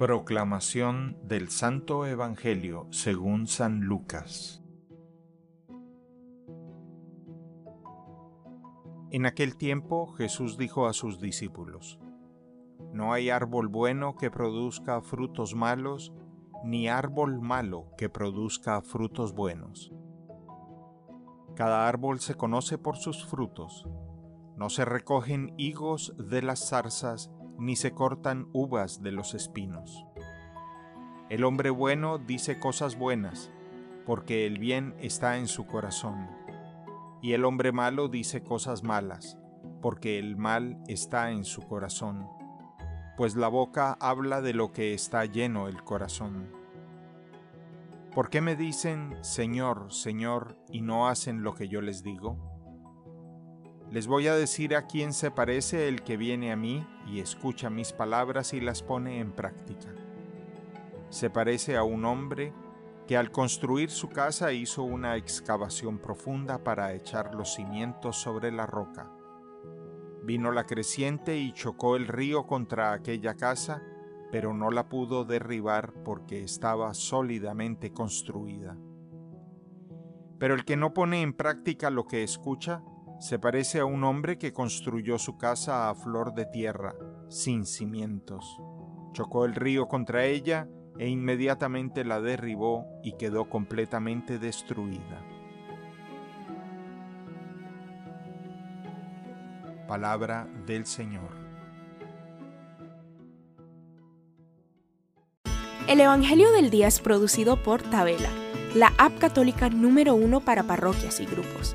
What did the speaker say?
Proclamación del Santo Evangelio según San Lucas En aquel tiempo Jesús dijo a sus discípulos, No hay árbol bueno que produzca frutos malos, ni árbol malo que produzca frutos buenos. Cada árbol se conoce por sus frutos. No se recogen higos de las zarzas, ni se cortan uvas de los espinos. El hombre bueno dice cosas buenas, porque el bien está en su corazón y el hombre malo dice cosas malas, porque el mal está en su corazón, pues la boca habla de lo que está lleno el corazón. ¿Por qué me dicen, Señor, Señor, y no hacen lo que yo les digo? Les voy a decir a quién se parece el que viene a mí y escucha mis palabras y las pone en práctica. Se parece a un hombre que al construir su casa hizo una excavación profunda para echar los cimientos sobre la roca. Vino la creciente y chocó el río contra aquella casa, pero no la pudo derribar porque estaba sólidamente construida. Pero el que no pone en práctica lo que escucha, se parece a un hombre que construyó su casa a flor de tierra, sin cimientos. Chocó el río contra ella, e inmediatamente la derribó y quedó completamente destruida. Palabra del Señor. El Evangelio del Día es producido por Tabela, la app católica número uno para parroquias y grupos.